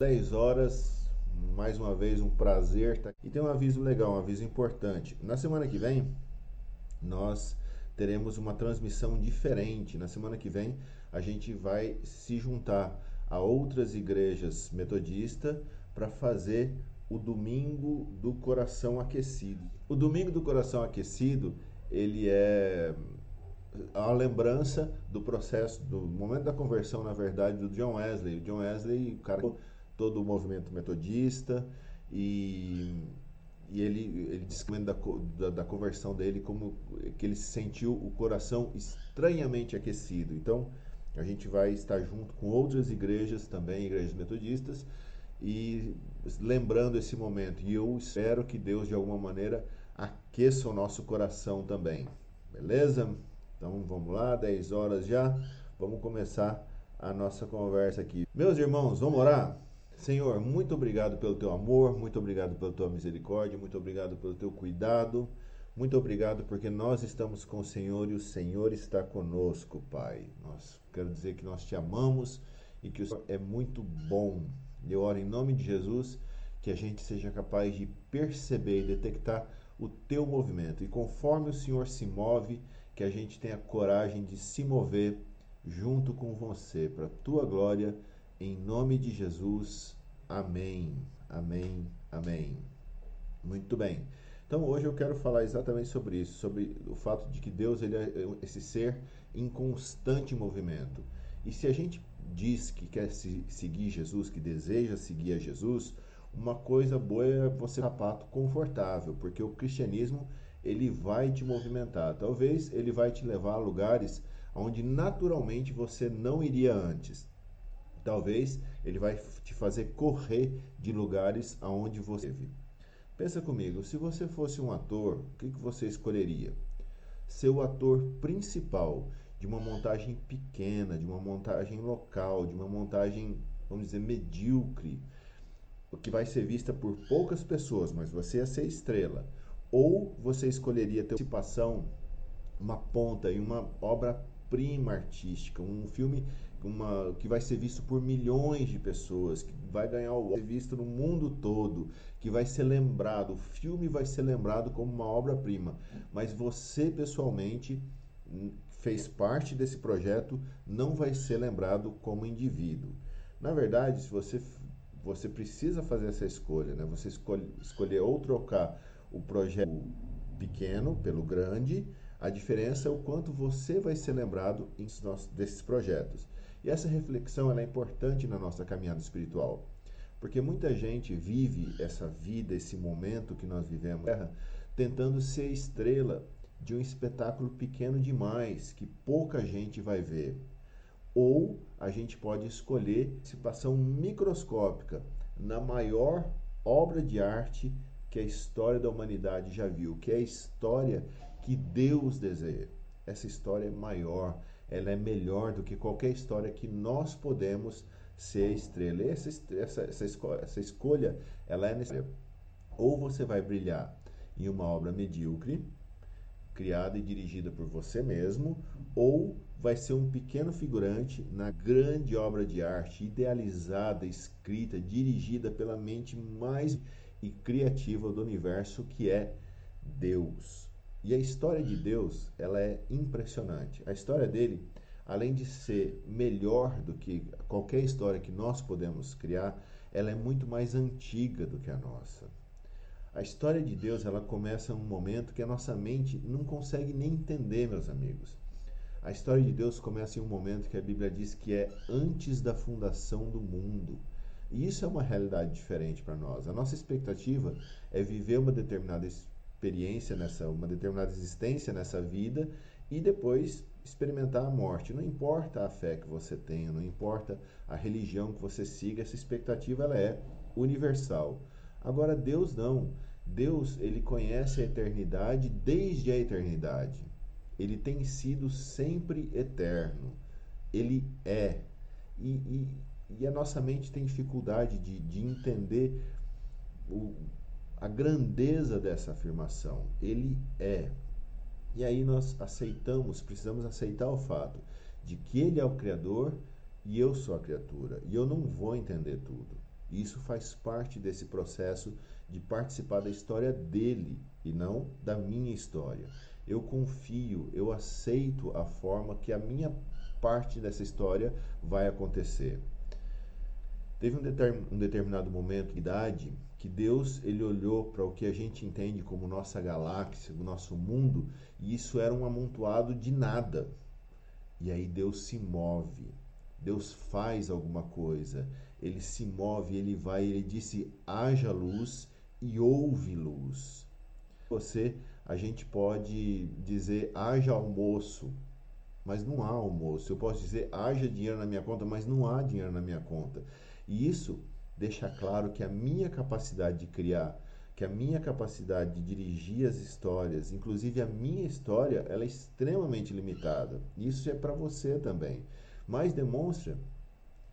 10 horas, mais uma vez um prazer. Tá? E tem um aviso legal, um aviso importante. Na semana que vem, nós teremos uma transmissão diferente. Na semana que vem, a gente vai se juntar a outras igrejas metodistas para fazer o domingo do coração aquecido. O domingo do coração aquecido, ele é a lembrança do processo, do momento da conversão, na verdade, do John Wesley. O John Wesley, o cara todo o movimento metodista e, e ele, ele diz da, da, da conversão dele como que ele sentiu o coração estranhamente aquecido. Então, a gente vai estar junto com outras igrejas também, igrejas metodistas, e lembrando esse momento. E eu espero que Deus, de alguma maneira, aqueça o nosso coração também. Beleza? Então vamos lá, 10 horas já. Vamos começar a nossa conversa aqui. Meus irmãos, vamos orar? Senhor, muito obrigado pelo teu amor, muito obrigado pela tua misericórdia, muito obrigado pelo teu cuidado. Muito obrigado porque nós estamos com o Senhor e o Senhor está conosco, Pai. Nós quero dizer que nós te amamos e que o Senhor é muito bom. Eu oro em nome de Jesus que a gente seja capaz de perceber e detectar o teu movimento. E conforme o Senhor se move, que a gente tenha coragem de se mover junto com você, para a tua glória, em nome de Jesus. Amém, amém, amém. Muito bem. Então hoje eu quero falar exatamente sobre isso, sobre o fato de que Deus ele é esse ser em constante movimento. E se a gente diz que quer seguir Jesus, que deseja seguir a Jesus, uma coisa boa é você sapato confortável, porque o cristianismo ele vai te movimentar. Talvez ele vai te levar a lugares onde naturalmente você não iria antes. Talvez ele vai te fazer correr de lugares aonde você vive. Pensa comigo, se você fosse um ator, o que, que você escolheria? Ser o ator principal de uma montagem pequena, de uma montagem local, de uma montagem, vamos dizer, medíocre, que vai ser vista por poucas pessoas, mas você ia ser estrela ou você escolheria ter participação, uma ponta em uma obra-prima artística, um filme uma, que vai ser visto por milhões de pessoas, que vai ganhar o ser visto no mundo todo, que vai ser lembrado, o filme vai ser lembrado como uma obra-prima, mas você pessoalmente fez parte desse projeto, não vai ser lembrado como indivíduo. Na verdade, se você você precisa fazer essa escolha, né? Você escolhe, escolher ou trocar o projeto pequeno pelo grande, a diferença é o quanto você vai ser lembrado desses projetos. E essa reflexão é importante na nossa caminhada espiritual, porque muita gente vive essa vida, esse momento que nós vivemos, tentando ser estrela de um espetáculo pequeno demais que pouca gente vai ver. Ou a gente pode escolher participação microscópica na maior obra de arte que a história da humanidade já viu, que é a história que Deus deseja. Essa história é maior, ela é melhor do que qualquer história que nós podemos ser estrela. Essa, essa, essa, escolha, essa escolha, ela é necessária. Ou você vai brilhar em uma obra medíocre, criada e dirigida por você mesmo, ou vai ser um pequeno figurante na grande obra de arte, idealizada, escrita, dirigida pela mente mais e criativa do universo que é Deus. E a história de Deus, ela é impressionante. A história dele, além de ser melhor do que qualquer história que nós podemos criar, ela é muito mais antiga do que a nossa. A história de Deus, ela começa em um momento que a nossa mente não consegue nem entender, meus amigos. A história de Deus começa em um momento que a Bíblia diz que é antes da fundação do mundo. E isso é uma realidade diferente para nós. A nossa expectativa é viver uma determinada experiência nessa, uma determinada existência nessa vida e depois experimentar a morte. Não importa a fé que você tenha, não importa a religião que você siga, essa expectativa ela é universal. Agora Deus não. Deus, ele conhece a eternidade desde a eternidade. Ele tem sido sempre eterno. Ele é. E, e, e a nossa mente tem dificuldade de, de entender o, a grandeza dessa afirmação. Ele é. E aí nós aceitamos, precisamos aceitar o fato de que ele é o Criador e eu sou a criatura. E eu não vou entender tudo. Isso faz parte desse processo de participar da história dele e não da minha história. Eu confio, eu aceito a forma que a minha parte dessa história vai acontecer. Teve um, determin, um determinado momento de idade que Deus ele olhou para o que a gente entende como nossa galáxia, o nosso mundo, e isso era um amontoado de nada. E aí Deus se move, Deus faz alguma coisa, ele se move, ele vai, ele disse: haja luz e houve luz. Você, a gente pode dizer: haja almoço, mas não há almoço. Eu posso dizer: haja dinheiro na minha conta, mas não há dinheiro na minha conta. E isso deixa claro que a minha capacidade de criar, que a minha capacidade de dirigir as histórias, inclusive a minha história, ela é extremamente limitada. Isso é para você também. Mas demonstra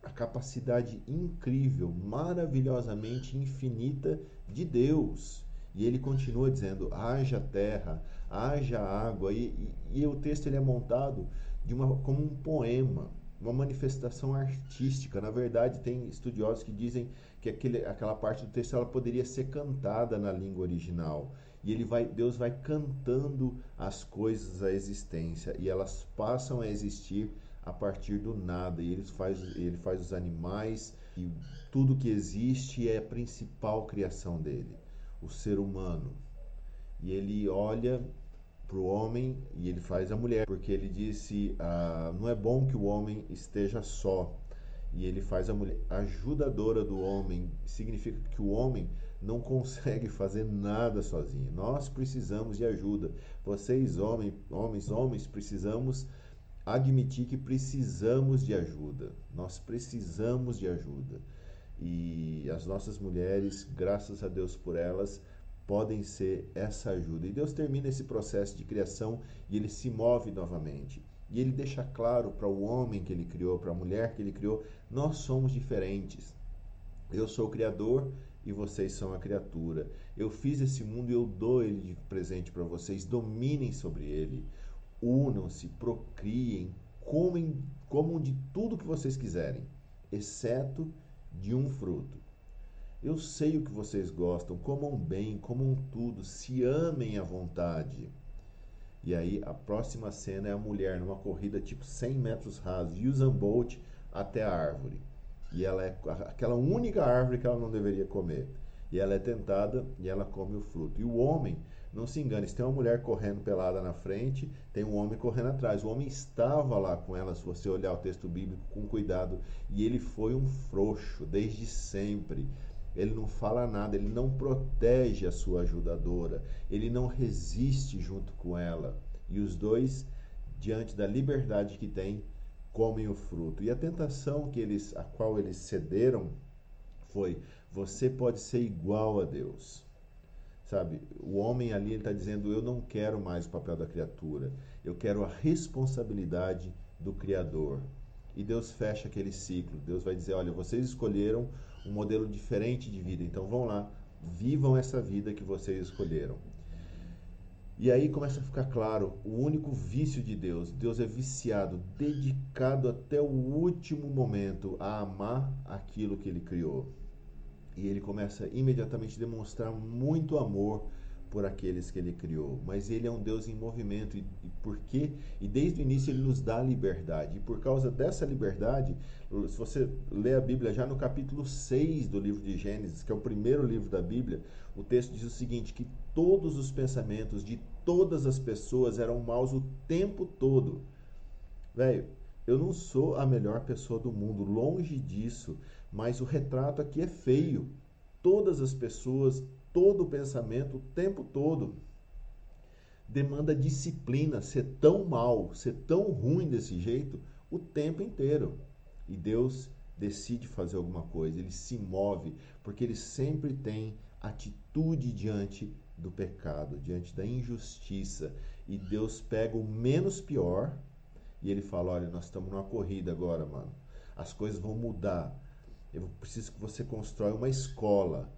a capacidade incrível, maravilhosamente infinita de Deus. E ele continua dizendo: haja terra, haja água. E, e, e o texto ele é montado de uma, como um poema uma manifestação artística. Na verdade, tem estudiosos que dizem que aquele, aquela parte do texto ela poderia ser cantada na língua original. E ele vai, Deus vai cantando as coisas à existência e elas passam a existir a partir do nada. E ele faz, ele faz os animais e tudo que existe é a principal criação dele, o ser humano. E ele olha para o homem e ele faz a mulher, porque ele disse: ah, não é bom que o homem esteja só. E ele faz a mulher ajudadora do homem, significa que o homem não consegue fazer nada sozinho. Nós precisamos de ajuda. Vocês, homens, homens, homens, precisamos admitir que precisamos de ajuda. Nós precisamos de ajuda. E as nossas mulheres, graças a Deus por elas, podem ser essa ajuda. E Deus termina esse processo de criação e ele se move novamente. E ele deixa claro para o homem que ele criou, para a mulher que ele criou, nós somos diferentes. Eu sou o criador e vocês são a criatura. Eu fiz esse mundo e eu dou ele de presente para vocês. Dominem sobre ele. Unam-se, procriem, comem, comam de tudo que vocês quiserem, exceto de um fruto. Eu sei o que vocês gostam, comam bem, comam tudo, se amem à vontade. E aí a próxima cena é a mulher numa corrida tipo 100 metros rasos, Usain Bolt até a árvore. E ela é aquela única árvore que ela não deveria comer. E ela é tentada e ela come o fruto. E o homem, não se engane, se tem uma mulher correndo pelada na frente, tem um homem correndo atrás. O homem estava lá com ela, se você olhar o texto bíblico com cuidado, e ele foi um frouxo desde sempre ele não fala nada, ele não protege a sua ajudadora, ele não resiste junto com ela. E os dois, diante da liberdade que têm, comem o fruto. E a tentação que eles, a qual eles cederam foi: você pode ser igual a Deus. Sabe, o homem ali está dizendo: eu não quero mais o papel da criatura, eu quero a responsabilidade do Criador. E Deus fecha aquele ciclo. Deus vai dizer: olha, vocês escolheram um modelo diferente de vida. Então vão lá, vivam essa vida que vocês escolheram. E aí começa a ficar claro o único vício de Deus. Deus é viciado, dedicado até o último momento a amar aquilo que ele criou. E ele começa imediatamente a demonstrar muito amor por aqueles que ele criou, mas ele é um Deus em movimento e, e por quê? E desde o início ele nos dá liberdade. E por causa dessa liberdade, se você lê a Bíblia já no capítulo 6 do livro de Gênesis, que é o primeiro livro da Bíblia, o texto diz o seguinte, que todos os pensamentos de todas as pessoas eram maus o tempo todo. Velho, eu não sou a melhor pessoa do mundo, longe disso, mas o retrato aqui é feio. Todas as pessoas todo o pensamento o tempo todo. Demanda disciplina, ser tão mal, ser tão ruim desse jeito o tempo inteiro. E Deus decide fazer alguma coisa, ele se move, porque ele sempre tem atitude diante do pecado, diante da injustiça. E Deus pega o menos pior e ele fala: Olha, nós estamos numa corrida agora, mano. As coisas vão mudar. Eu preciso que você constrói uma escola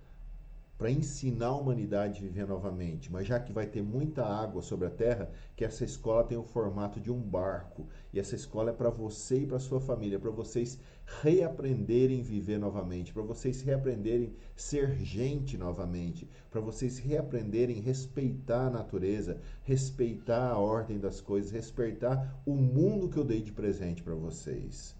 para ensinar a humanidade a viver novamente. Mas já que vai ter muita água sobre a terra, que essa escola tem o formato de um barco. E essa escola é para você e para sua família, para vocês reaprenderem viver novamente, para vocês reaprenderem ser gente novamente, para vocês reaprenderem respeitar a natureza, respeitar a ordem das coisas, respeitar o mundo que eu dei de presente para vocês.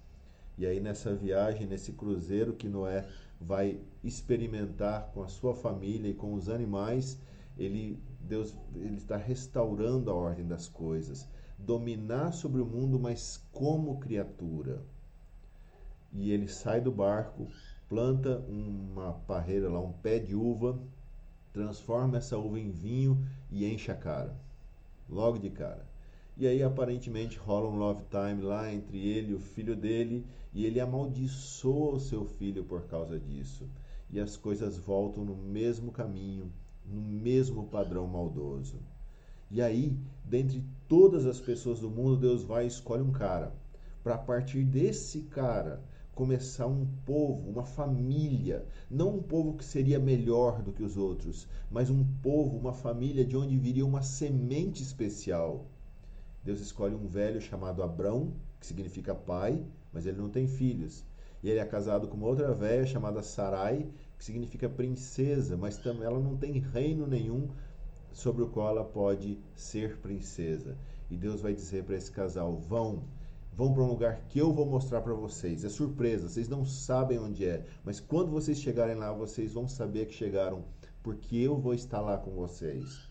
E aí nessa viagem, nesse cruzeiro que Noé vai experimentar com a sua família e com os animais, ele Deus ele está restaurando a ordem das coisas, dominar sobre o mundo, mas como criatura. E ele sai do barco, planta uma parreira lá, um pé de uva, transforma essa uva em vinho e enche a cara. Logo de cara. E aí aparentemente rola um love time lá entre ele e o filho dele, e ele amaldiçoa o seu filho por causa disso. E as coisas voltam no mesmo caminho, no mesmo padrão maldoso. E aí, dentre todas as pessoas do mundo, Deus vai e escolhe um cara. Para partir desse cara começar um povo, uma família, não um povo que seria melhor do que os outros, mas um povo, uma família de onde viria uma semente especial. Deus escolhe um velho chamado Abrão, que significa pai, mas ele não tem filhos. E ele é casado com uma outra velha chamada Sarai, que significa princesa, mas também ela não tem reino nenhum sobre o qual ela pode ser princesa. E Deus vai dizer para esse casal: vão, vão para um lugar que eu vou mostrar para vocês. É surpresa, vocês não sabem onde é, mas quando vocês chegarem lá, vocês vão saber que chegaram, porque eu vou estar lá com vocês.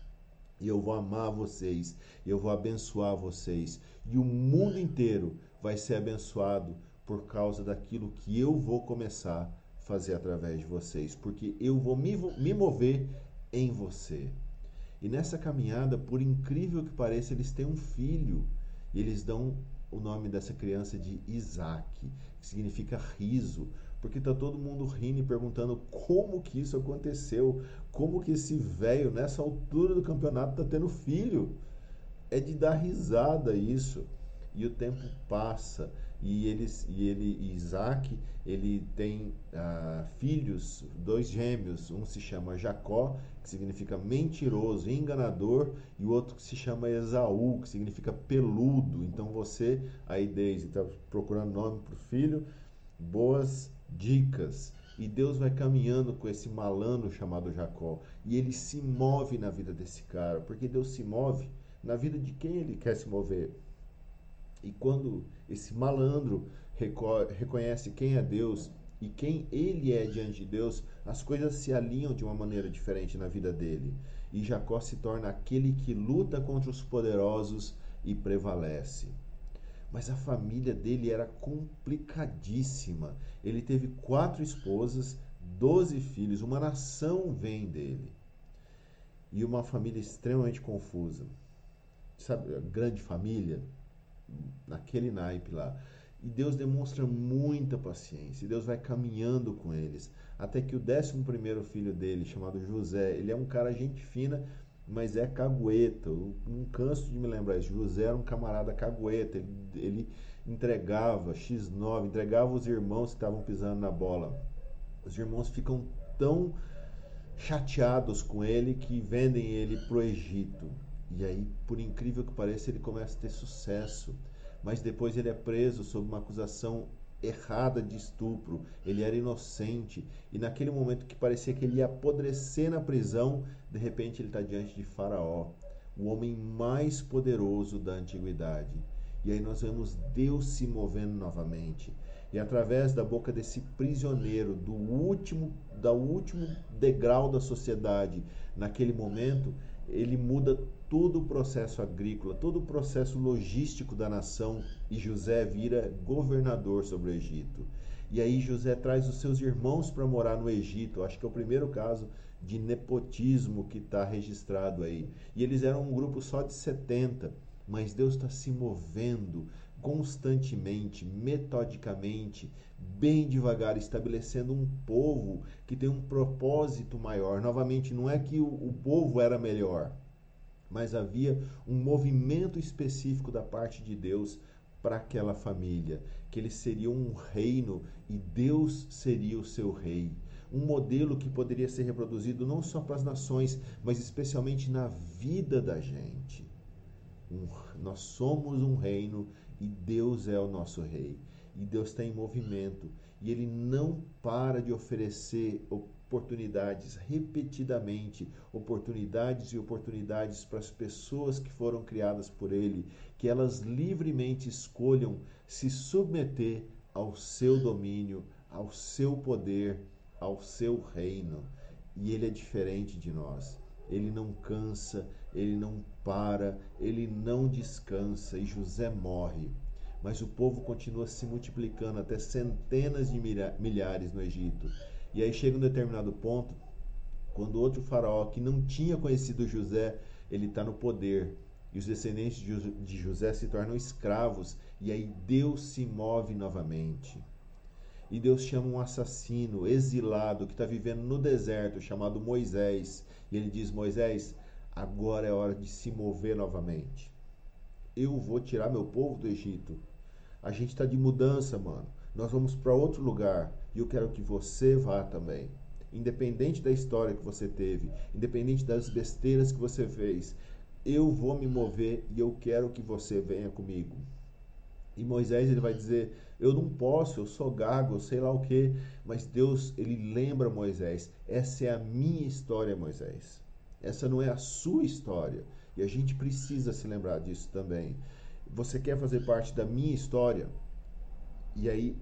E eu vou amar vocês, eu vou abençoar vocês, e o mundo inteiro vai ser abençoado por causa daquilo que eu vou começar a fazer através de vocês, porque eu vou me, me mover em você. E nessa caminhada, por incrível que pareça, eles têm um filho e eles dão o nome dessa criança de Isaac, que significa riso, porque está todo mundo rindo e perguntando como que isso aconteceu, como que esse velho, nessa altura do campeonato, está tendo filho. É de dar risada isso. E o tempo passa e eles e ele Isaac ele tem ah, filhos dois gêmeos. Um se chama Jacó que significa mentiroso enganador e o outro que se chama Esaú que significa peludo. Então você aí Deise está procurando nome para o filho. Boas dicas e Deus vai caminhando com esse malandro chamado Jacó e ele se move na vida desse cara porque Deus se move na vida de quem ele quer se mover e quando esse malandro reconhece quem é Deus e quem ele é diante de Deus, as coisas se alinham de uma maneira diferente na vida dele. E Jacó se torna aquele que luta contra os poderosos e prevalece. Mas a família dele era complicadíssima. Ele teve quatro esposas, doze filhos, uma nação vem dele. E uma família extremamente confusa. Sabe, grande família, naquele naipe lá. E Deus demonstra muita paciência. E Deus vai caminhando com eles. Até que o décimo primeiro filho dele, chamado José, ele é um cara gente fina, mas é cagueta. Eu não canso de me lembrar isso. José era um camarada cagueta. Ele, ele entregava X9, entregava os irmãos que estavam pisando na bola. Os irmãos ficam tão chateados com ele que vendem ele para o Egito. E aí, por incrível que pareça, ele começa a ter sucesso. Mas depois ele é preso sob uma acusação errada de estupro. Ele era inocente. E naquele momento que parecia que ele ia apodrecer na prisão, de repente ele está diante de Faraó, o homem mais poderoso da antiguidade. E aí nós vemos Deus se movendo novamente. E através da boca desse prisioneiro, do último, da último degrau da sociedade, naquele momento, ele muda todo o processo agrícola, todo o processo logístico da nação e José vira governador sobre o Egito. E aí José traz os seus irmãos para morar no Egito. Acho que é o primeiro caso de nepotismo que está registrado aí. E eles eram um grupo só de 70, mas Deus está se movendo constantemente, metodicamente, bem devagar, estabelecendo um povo que tem um propósito maior. Novamente, não é que o, o povo era melhor, mas havia um movimento específico da parte de Deus para aquela família, que eles seriam um reino e Deus seria o seu rei. um modelo que poderia ser reproduzido não só para as nações, mas especialmente na vida da gente. Um, nós somos um reino e Deus é o nosso rei. E Deus está em movimento. E Ele não para de oferecer oportunidades repetidamente, oportunidades e oportunidades para as pessoas que foram criadas por Ele, que elas livremente escolham se submeter ao seu domínio, ao seu poder, ao seu reino. E Ele é diferente de nós. Ele não cansa, ele não para, ele não descansa. E José morre. Mas o povo continua se multiplicando até centenas de milhares no Egito. E aí chega um determinado ponto, quando outro faraó que não tinha conhecido José, ele está no poder. E os descendentes de José se tornam escravos. E aí Deus se move novamente. E Deus chama um assassino exilado que está vivendo no deserto, chamado Moisés. E ele diz: Moisés, agora é hora de se mover novamente. Eu vou tirar meu povo do Egito. A gente está de mudança, mano. Nós vamos para outro lugar. E eu quero que você vá também. Independente da história que você teve, independente das besteiras que você fez, eu vou me mover e eu quero que você venha comigo. E Moisés ele vai dizer: Eu não posso, eu sou gago, sei lá o que. Mas Deus ele lembra Moisés: Essa é a minha história, Moisés. Essa não é a sua história. E a gente precisa se lembrar disso também. Você quer fazer parte da minha história? E aí,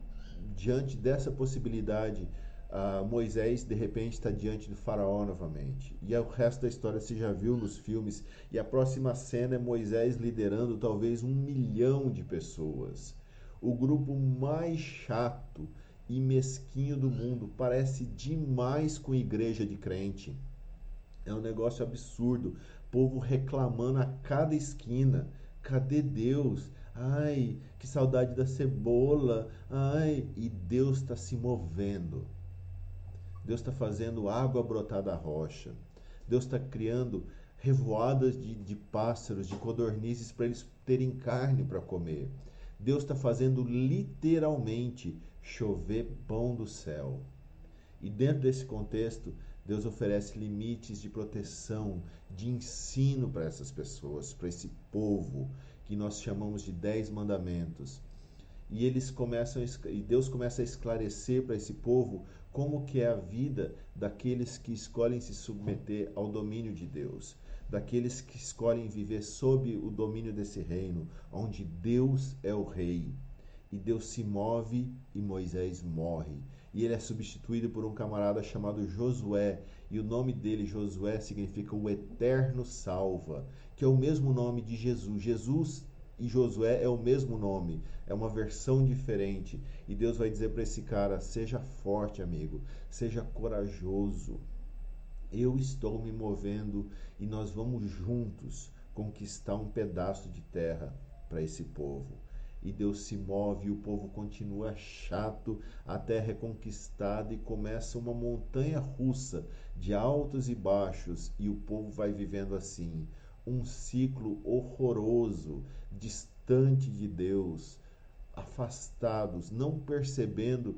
diante dessa possibilidade, uh, Moisés de repente está diante do faraó novamente. E o resto da história você já viu nos filmes. E a próxima cena é Moisés liderando talvez um milhão de pessoas. O grupo mais chato e mesquinho do mundo parece demais com igreja de crente. É um negócio absurdo. Povo reclamando a cada esquina. Cadê Deus? Ai, que saudade da cebola. Ai, e Deus está se movendo. Deus está fazendo água brotar da rocha. Deus está criando revoadas de, de pássaros, de codornizes para eles terem carne para comer. Deus está fazendo literalmente chover pão do céu. E dentro desse contexto, Deus oferece limites de proteção, de ensino para essas pessoas, para esse povo que nós chamamos de dez mandamentos. E eles começam e Deus começa a esclarecer para esse povo como que é a vida daqueles que escolhem se submeter ao domínio de Deus, daqueles que escolhem viver sob o domínio desse reino, onde Deus é o rei. E Deus se move e Moisés morre. E ele é substituído por um camarada chamado Josué. E o nome dele, Josué, significa o eterno salva, que é o mesmo nome de Jesus. Jesus e Josué é o mesmo nome, é uma versão diferente. E Deus vai dizer para esse cara: seja forte, amigo, seja corajoso. Eu estou me movendo e nós vamos juntos conquistar um pedaço de terra para esse povo. E Deus se move e o povo continua chato, a terra é conquistada e começa uma montanha russa de altos e baixos, e o povo vai vivendo assim um ciclo horroroso, distante de Deus, afastados, não percebendo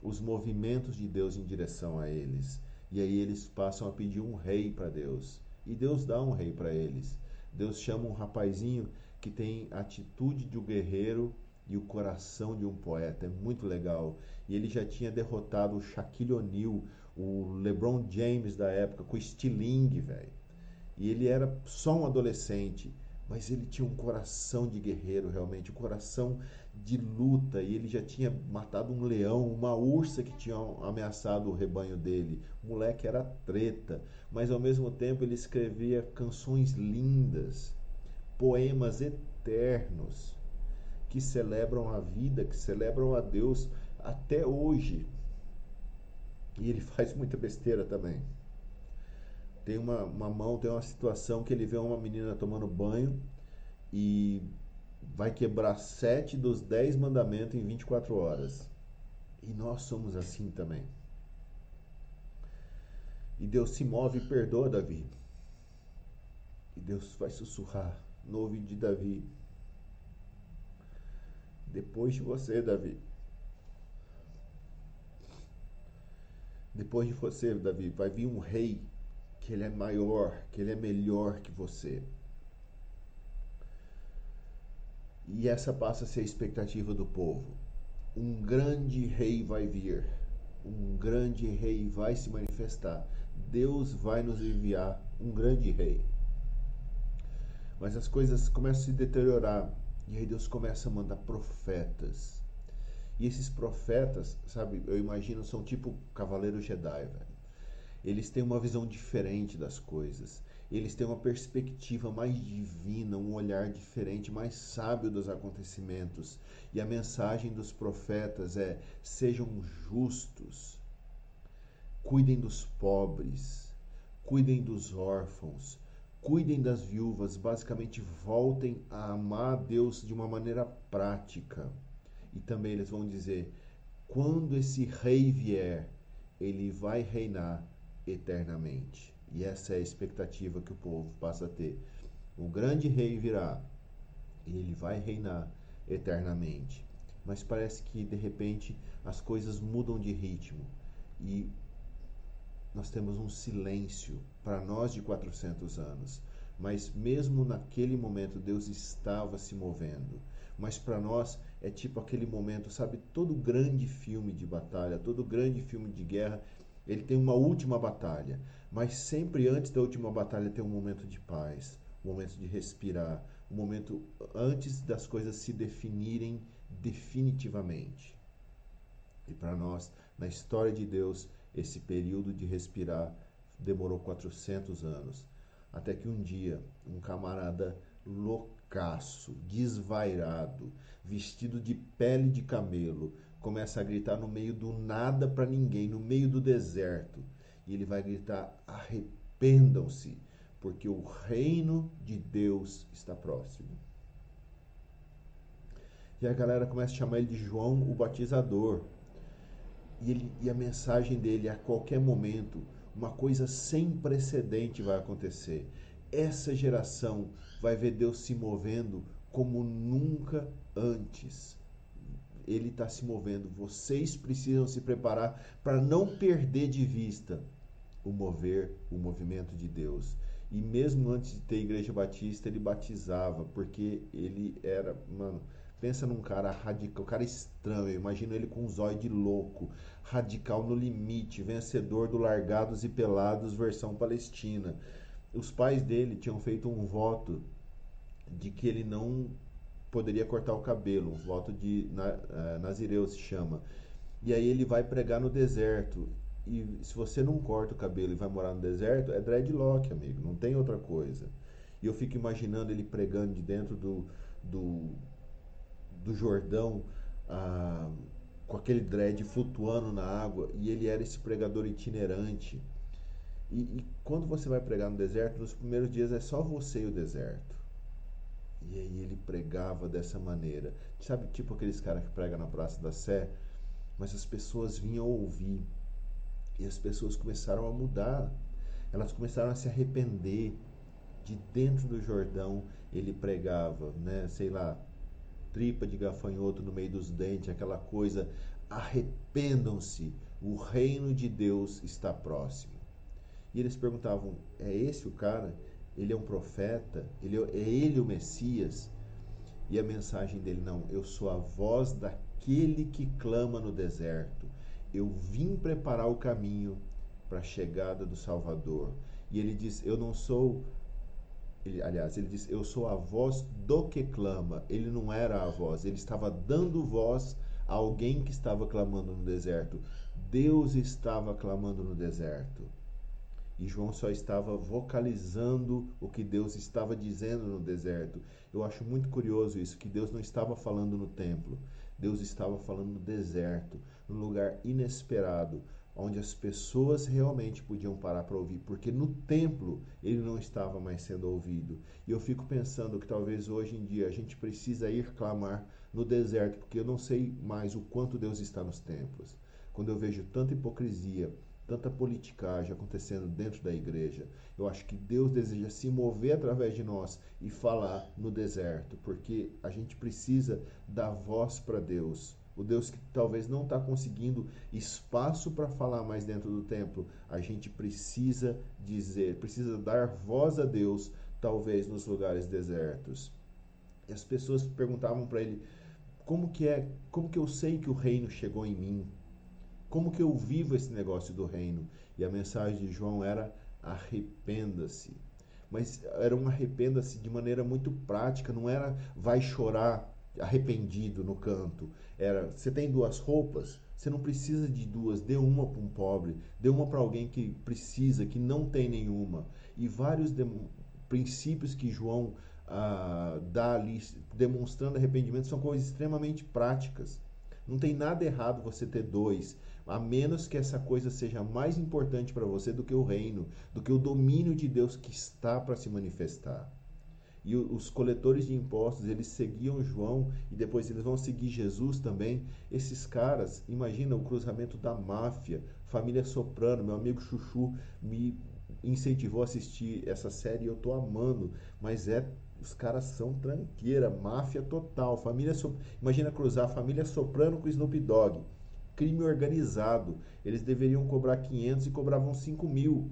os movimentos de Deus em direção a eles. E aí eles passam a pedir um rei para Deus. E Deus dá um rei para eles. Deus chama um rapazinho que tem a atitude de um guerreiro e o coração de um poeta. É muito legal. E ele já tinha derrotado o Shaquille O'Neal, o LeBron James da época, com o estilingue, velho. E ele era só um adolescente, mas ele tinha um coração de guerreiro, realmente, um coração de luta. E ele já tinha matado um leão, uma ursa que tinha ameaçado o rebanho dele. O moleque era treta, mas ao mesmo tempo ele escrevia canções lindas, poemas eternos que celebram a vida, que celebram a Deus até hoje. E ele faz muita besteira também tem uma, uma mão, tem uma situação que ele vê uma menina tomando banho e vai quebrar sete dos dez mandamentos em 24 horas. E nós somos assim também. E Deus se move e perdoa Davi. E Deus vai sussurrar no ouvido de Davi. Depois de você, Davi. depois de você, Davi, vai vir um rei que ele é maior, que ele é melhor que você. E essa passa a ser a expectativa do povo. Um grande rei vai vir. Um grande rei vai se manifestar. Deus vai nos enviar um grande rei. Mas as coisas começam a se deteriorar. E aí Deus começa a mandar profetas. E esses profetas, sabe, eu imagino, são tipo cavaleiros Jedi, velho. Eles têm uma visão diferente das coisas. Eles têm uma perspectiva mais divina, um olhar diferente, mais sábio dos acontecimentos. E a mensagem dos profetas é: sejam justos, cuidem dos pobres, cuidem dos órfãos, cuidem das viúvas, basicamente voltem a amar a Deus de uma maneira prática. E também eles vão dizer: quando esse rei vier, ele vai reinar eternamente. E essa é a expectativa que o povo passa a ter. O grande rei virá e ele vai reinar eternamente. Mas parece que de repente as coisas mudam de ritmo e nós temos um silêncio para nós de 400 anos. Mas mesmo naquele momento Deus estava se movendo. Mas para nós é tipo aquele momento, sabe? Todo grande filme de batalha, todo grande filme de guerra, ele tem uma última batalha. Mas sempre antes da última batalha tem um momento de paz, um momento de respirar, um momento antes das coisas se definirem definitivamente. E para nós, na história de Deus, esse período de respirar demorou 400 anos, até que um dia um camarada loucaço, desvairado, vestido de pele de camelo, começa a gritar no meio do nada para ninguém, no meio do deserto. E ele vai gritar: arrependam-se, porque o reino de Deus está próximo. E a galera começa a chamar ele de João o Batizador. E, ele, e a mensagem dele, a qualquer momento, uma coisa sem precedente vai acontecer. Essa geração vai ver Deus se movendo como nunca antes. Ele está se movendo. Vocês precisam se preparar para não perder de vista o mover, o movimento de Deus. E mesmo antes de ter igreja batista, ele batizava, porque ele era, mano, pensa num cara radical, um cara estranho, eu imagino ele com um zóio de louco, radical no limite, vencedor do Largados e Pelados versão palestina. Os pais dele tinham feito um voto de que ele não poderia cortar o cabelo, um voto de uh, Nazireu se chama. E aí ele vai pregar no deserto e se você não corta o cabelo e vai morar no deserto, é dreadlock, amigo, não tem outra coisa. E eu fico imaginando ele pregando de dentro do, do, do Jordão, ah, com aquele dread flutuando na água, e ele era esse pregador itinerante. E, e quando você vai pregar no deserto, nos primeiros dias é só você e o deserto. E aí ele pregava dessa maneira. Sabe, tipo aqueles caras que pregam na Praça da Sé? Mas as pessoas vinham ouvir e as pessoas começaram a mudar, elas começaram a se arrepender. De dentro do Jordão ele pregava, né, sei lá, tripa de gafanhoto no meio dos dentes, aquela coisa. Arrependam-se, o reino de Deus está próximo. E eles perguntavam: é esse o cara? Ele é um profeta? Ele é, é ele o Messias? E a mensagem dele: não, eu sou a voz daquele que clama no deserto eu vim preparar o caminho para a chegada do Salvador. E ele diz: Eu não sou. Ele, aliás, ele diz: Eu sou a voz do que clama. Ele não era a voz, ele estava dando voz a alguém que estava clamando no deserto. Deus estava clamando no deserto. E João só estava vocalizando o que Deus estava dizendo no deserto. Eu acho muito curioso isso, que Deus não estava falando no templo. Deus estava falando no deserto, num lugar inesperado, onde as pessoas realmente podiam parar para ouvir, porque no templo ele não estava mais sendo ouvido. E eu fico pensando que talvez hoje em dia a gente precisa ir clamar no deserto, porque eu não sei mais o quanto Deus está nos templos. Quando eu vejo tanta hipocrisia, tanta politicagem acontecendo dentro da igreja. Eu acho que Deus deseja se mover através de nós e falar no deserto, porque a gente precisa dar voz para Deus o Deus que talvez não está conseguindo espaço para falar mais dentro do templo, a gente precisa dizer, precisa dar voz a Deus, talvez nos lugares desertos. E as pessoas perguntavam para ele: como que é, como que eu sei que o reino chegou em mim? Como que eu vivo esse negócio do reino? E a mensagem de João era: arrependa-se. Mas era um arrependa-se de maneira muito prática, não era vai chorar arrependido no canto. Era, você tem duas roupas, você não precisa de duas, dê uma para um pobre, dê uma para alguém que precisa, que não tem nenhuma. E vários princípios que João ah, dá ali, demonstrando arrependimento, são coisas extremamente práticas. Não tem nada errado você ter dois, a menos que essa coisa seja mais importante para você do que o reino, do que o domínio de Deus que está para se manifestar. E os coletores de impostos, eles seguiam João e depois eles vão seguir Jesus também. Esses caras, imagina o cruzamento da máfia, família Soprano, meu amigo Chuchu me incentivou a assistir essa série e eu tô amando, mas é os caras são tranqueira, máfia total, família imagina cruzar família Soprano com Snoop Dogg, crime organizado. Eles deveriam cobrar 500 e cobravam 5 mil.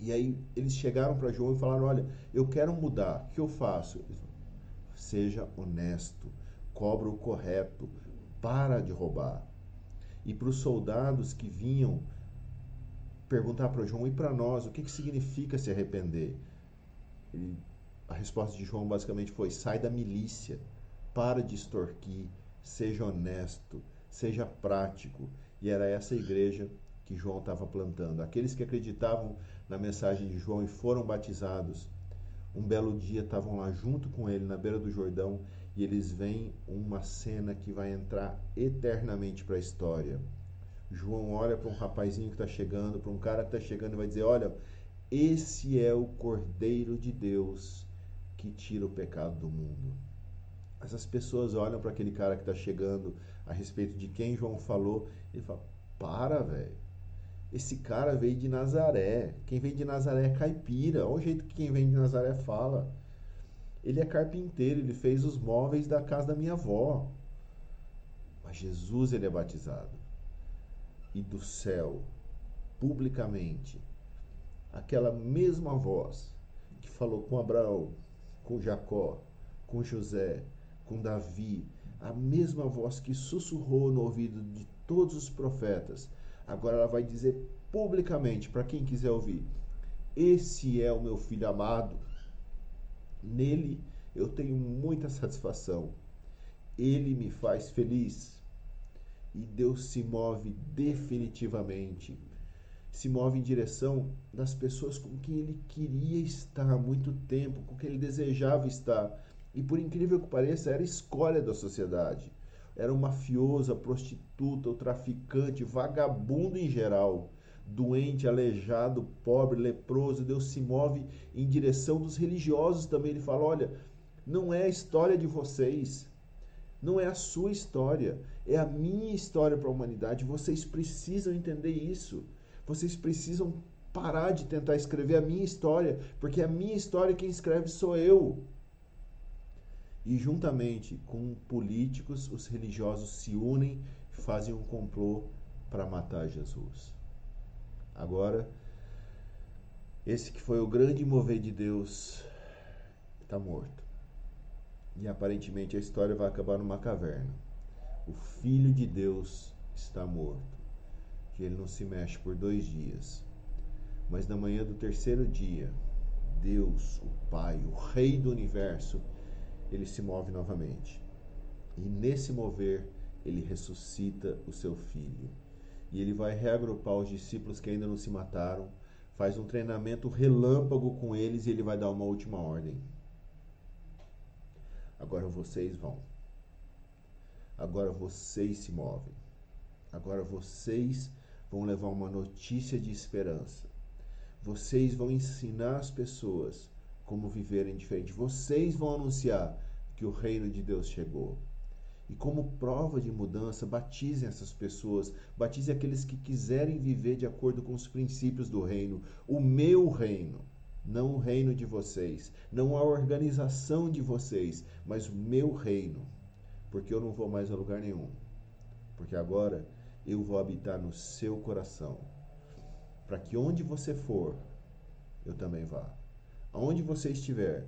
E aí eles chegaram para João e falaram: Olha, eu quero mudar, o que eu faço? Seja honesto, cobra o correto, para de roubar. E para os soldados que vinham perguntar para João e para nós o que, que significa se arrepender, ele, a resposta de João basicamente foi: sai da milícia, para de extorquir, seja honesto, seja prático. E era essa igreja que João estava plantando. Aqueles que acreditavam na mensagem de João e foram batizados, um belo dia estavam lá junto com ele na beira do Jordão e eles veem uma cena que vai entrar eternamente para a história. João olha para um rapazinho que está chegando, para um cara que está chegando e vai dizer: Olha, esse é o Cordeiro de Deus que tira o pecado do mundo. Essas pessoas olham para aquele cara que está chegando a respeito de quem João falou e falam: Para, velho esse cara veio de Nazaré. Quem vem de Nazaré é caipira. Olha o jeito que quem vem de Nazaré fala. Ele é carpinteiro, ele fez os móveis da casa da minha avó. Mas Jesus ele é batizado. E do céu, publicamente, aquela mesma voz que falou com Abraão, com Jacó, com José, com Davi, a mesma voz que sussurrou no ouvido de todos os profetas, Agora ela vai dizer publicamente para quem quiser ouvir: Esse é o meu filho amado. Nele eu tenho muita satisfação. Ele me faz feliz. E Deus se move definitivamente. Se move em direção das pessoas com quem ele queria estar há muito tempo, com quem ele desejava estar. E por incrível que pareça, era escolha da sociedade era um mafioso, prostituta, o traficante, vagabundo em geral, doente, aleijado, pobre, leproso. Deus se move em direção dos religiosos também. Ele fala: olha, não é a história de vocês, não é a sua história, é a minha história para a humanidade. Vocês precisam entender isso. Vocês precisam parar de tentar escrever a minha história, porque a minha história quem escreve sou eu. E juntamente com políticos, os religiosos se unem e fazem um complô para matar Jesus. Agora, esse que foi o grande mover de Deus está morto. E aparentemente a história vai acabar numa caverna. O Filho de Deus está morto. Que ele não se mexe por dois dias. Mas na manhã do terceiro dia, Deus, o Pai, o Rei do universo, ele se move novamente. E nesse mover, ele ressuscita o seu filho. E ele vai reagrupar os discípulos que ainda não se mataram, faz um treinamento relâmpago com eles e ele vai dar uma última ordem. Agora vocês vão. Agora vocês se movem. Agora vocês vão levar uma notícia de esperança. Vocês vão ensinar as pessoas como viverem diferente. Vocês vão anunciar que o reino de Deus chegou. E como prova de mudança, batizem essas pessoas, batizem aqueles que quiserem viver de acordo com os princípios do reino, o meu reino, não o reino de vocês, não a organização de vocês, mas o meu reino, porque eu não vou mais a lugar nenhum. porque agora eu vou habitar no seu coração, para que onde você for, eu também vá. Aonde você estiver,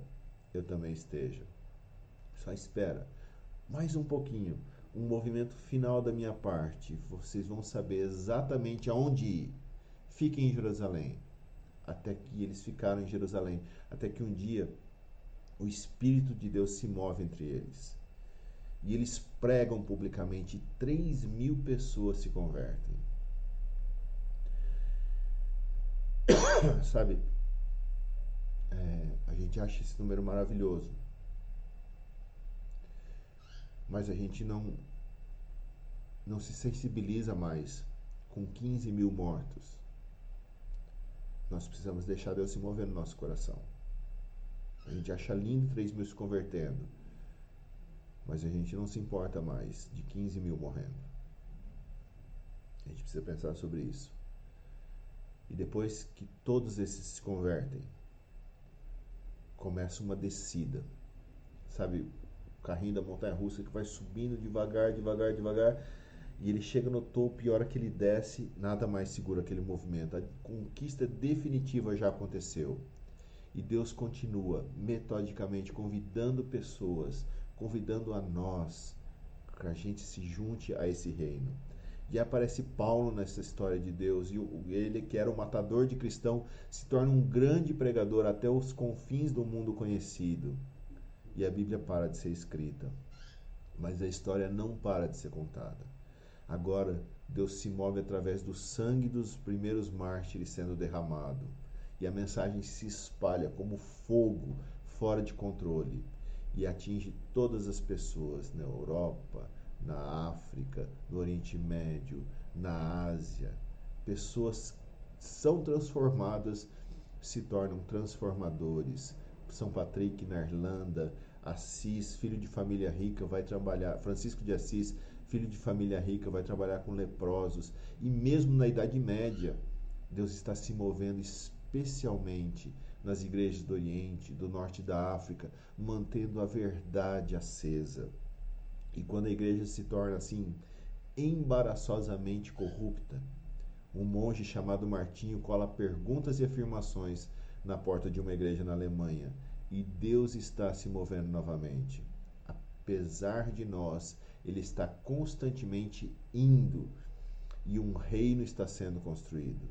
eu também esteja. Só espera mais um pouquinho, um movimento final da minha parte. Vocês vão saber exatamente aonde ir. Fiquem em Jerusalém. Até que eles ficaram em Jerusalém. Até que um dia o Espírito de Deus se move entre eles. E eles pregam publicamente. 3 mil pessoas se convertem. Sabe, é, a gente acha esse número maravilhoso. Mas a gente não, não se sensibiliza mais com 15 mil mortos. Nós precisamos deixar Deus se mover no nosso coração. A gente acha lindo 3 mil se convertendo. Mas a gente não se importa mais de 15 mil morrendo. A gente precisa pensar sobre isso. E depois que todos esses se convertem, começa uma descida. Sabe, o carrinho da montanha russa que vai subindo devagar, devagar, devagar. E ele chega no topo e a hora que ele desce, nada mais segura aquele movimento. A conquista definitiva já aconteceu. E Deus continua metodicamente convidando pessoas, convidando a nós, que a gente se junte a esse reino. E aparece Paulo nessa história de Deus, e ele, que era o matador de cristão, se torna um grande pregador até os confins do mundo conhecido. E a Bíblia para de ser escrita. Mas a história não para de ser contada. Agora, Deus se move através do sangue dos primeiros mártires sendo derramado e a mensagem se espalha como fogo fora de controle e atinge todas as pessoas na Europa, na África, no Oriente Médio, na Ásia. Pessoas são transformadas, se tornam transformadores. São Patrick na Irlanda, Assis, filho de família rica, vai trabalhar, Francisco de Assis, filho de família rica, vai trabalhar com leprosos. E mesmo na Idade Média, Deus está se movendo especialmente nas igrejas do Oriente, do Norte da África, mantendo a verdade acesa. E quando a igreja se torna assim embaraçosamente corrupta, um monge chamado Martinho cola perguntas e afirmações na porta de uma igreja na Alemanha, e Deus está se movendo novamente. Apesar de nós, ele está constantemente indo e um reino está sendo construído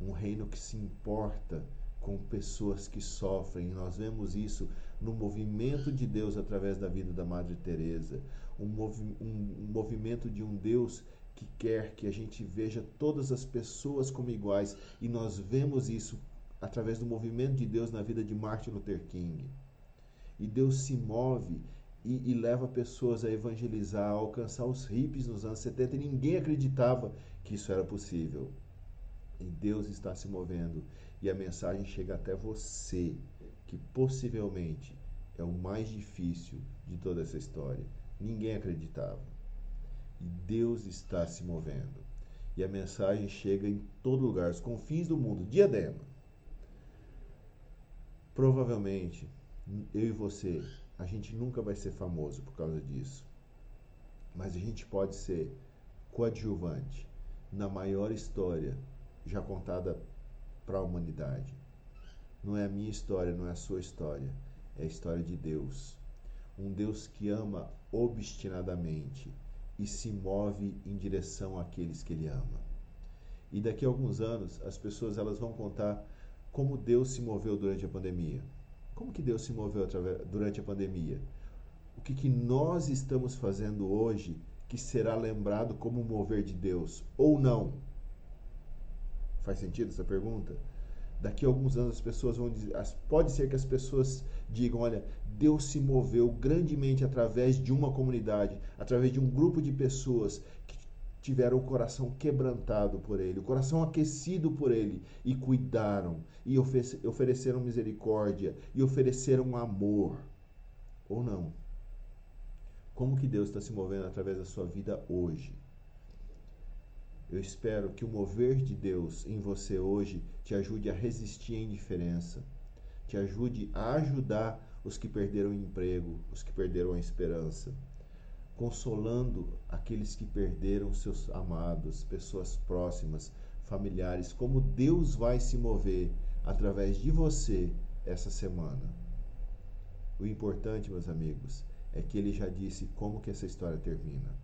um reino que se importa com pessoas que sofrem. Nós vemos isso no movimento de Deus através da vida da Madre Teresa, um, movi um, um movimento de um Deus que quer que a gente veja todas as pessoas como iguais. E nós vemos isso através do movimento de Deus na vida de Martin Luther King. E Deus se move e, e, leva pessoas a evangelizar, a alcançar os hippies nos anos 70 e ninguém acreditava que isso era possível. E Deus está se movendo. E a mensagem chega até você, que possivelmente é o mais difícil de toda essa história. Ninguém acreditava. E Deus está se movendo. E a mensagem chega em todo lugar, os confins do mundo. Diadema. Provavelmente, eu e você, a gente nunca vai ser famoso por causa disso. Mas a gente pode ser coadjuvante na maior história já contada para a humanidade. Não é a minha história, não é a sua história, é a história de Deus. Um Deus que ama obstinadamente e se move em direção àqueles que ele ama. E daqui a alguns anos as pessoas elas vão contar como Deus se moveu durante a pandemia. Como que Deus se moveu durante a pandemia? O que, que nós estamos fazendo hoje que será lembrado como mover de Deus ou não? Faz sentido essa pergunta? Daqui a alguns anos as pessoas vão dizer, pode ser que as pessoas digam, olha, Deus se moveu grandemente através de uma comunidade, através de um grupo de pessoas que tiveram o coração quebrantado por ele, o coração aquecido por ele e cuidaram e ofereceram misericórdia e ofereceram amor. Ou não? Como que Deus está se movendo através da sua vida hoje? Eu espero que o mover de Deus em você hoje te ajude a resistir à indiferença, te ajude a ajudar os que perderam o emprego, os que perderam a esperança. consolando aqueles que perderam seus amados, pessoas próximas, familiares, como Deus vai se mover através de você essa semana. O importante, meus amigos, é que ele já disse como que essa história termina.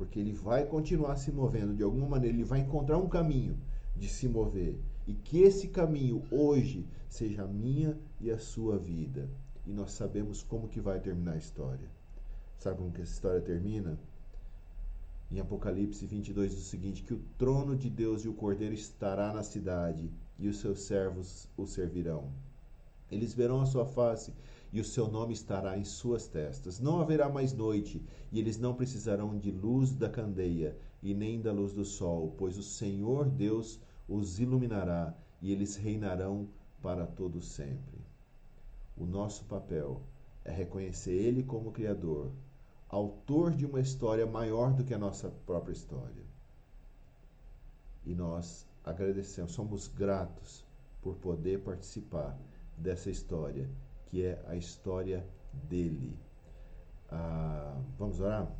Porque ele vai continuar se movendo de alguma maneira, ele vai encontrar um caminho de se mover e que esse caminho hoje seja a minha e a sua vida. E nós sabemos como que vai terminar a história. Sabe como que essa história termina? Em Apocalipse 22 diz o seguinte: que o trono de Deus e o Cordeiro estará na cidade, e os seus servos o servirão. Eles verão a sua face, e o seu nome estará em suas testas. Não haverá mais noite, e eles não precisarão de luz da candeia, e nem da luz do sol, pois o Senhor Deus os iluminará, e eles reinarão para todo sempre. O nosso papel é reconhecer Ele como Criador, autor de uma história maior do que a nossa própria história. E nós agradecemos, somos gratos por poder participar dessa história, que é a história dele. Ah, vamos orar?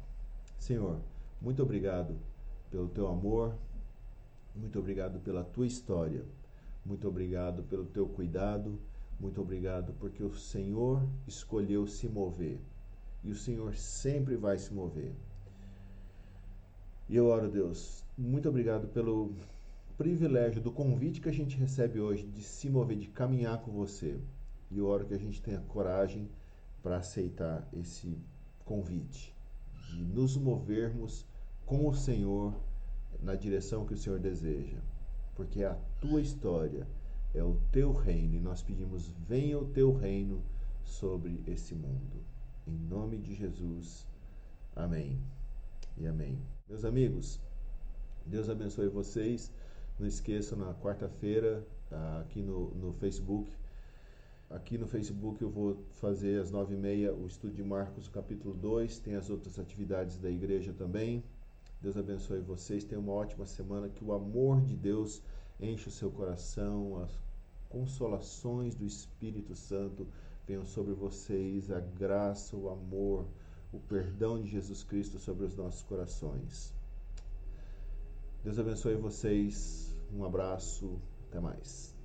Senhor, muito obrigado pelo teu amor, muito obrigado pela tua história, muito obrigado pelo teu cuidado, muito obrigado porque o Senhor escolheu se mover e o Senhor sempre vai se mover. E eu oro, Deus, muito obrigado pelo privilégio do convite que a gente recebe hoje de se mover, de caminhar com você. E eu oro que a gente tenha coragem para aceitar esse convite, de nos movermos com o Senhor na direção que o Senhor deseja, porque é a tua história, é o teu reino, e nós pedimos: venha o teu reino sobre esse mundo. Em nome de Jesus. Amém. E amém. Meus amigos, Deus abençoe vocês. Não esqueçam, na quarta-feira, aqui no, no Facebook, aqui no Facebook eu vou fazer às nove e meia o estudo de Marcos, capítulo 2. Tem as outras atividades da igreja também. Deus abençoe vocês. Tenham uma ótima semana. Que o amor de Deus enche o seu coração, as consolações do Espírito Santo venham sobre vocês a graça, o amor, o perdão de Jesus Cristo sobre os nossos corações. Deus abençoe vocês. Um abraço. Até mais.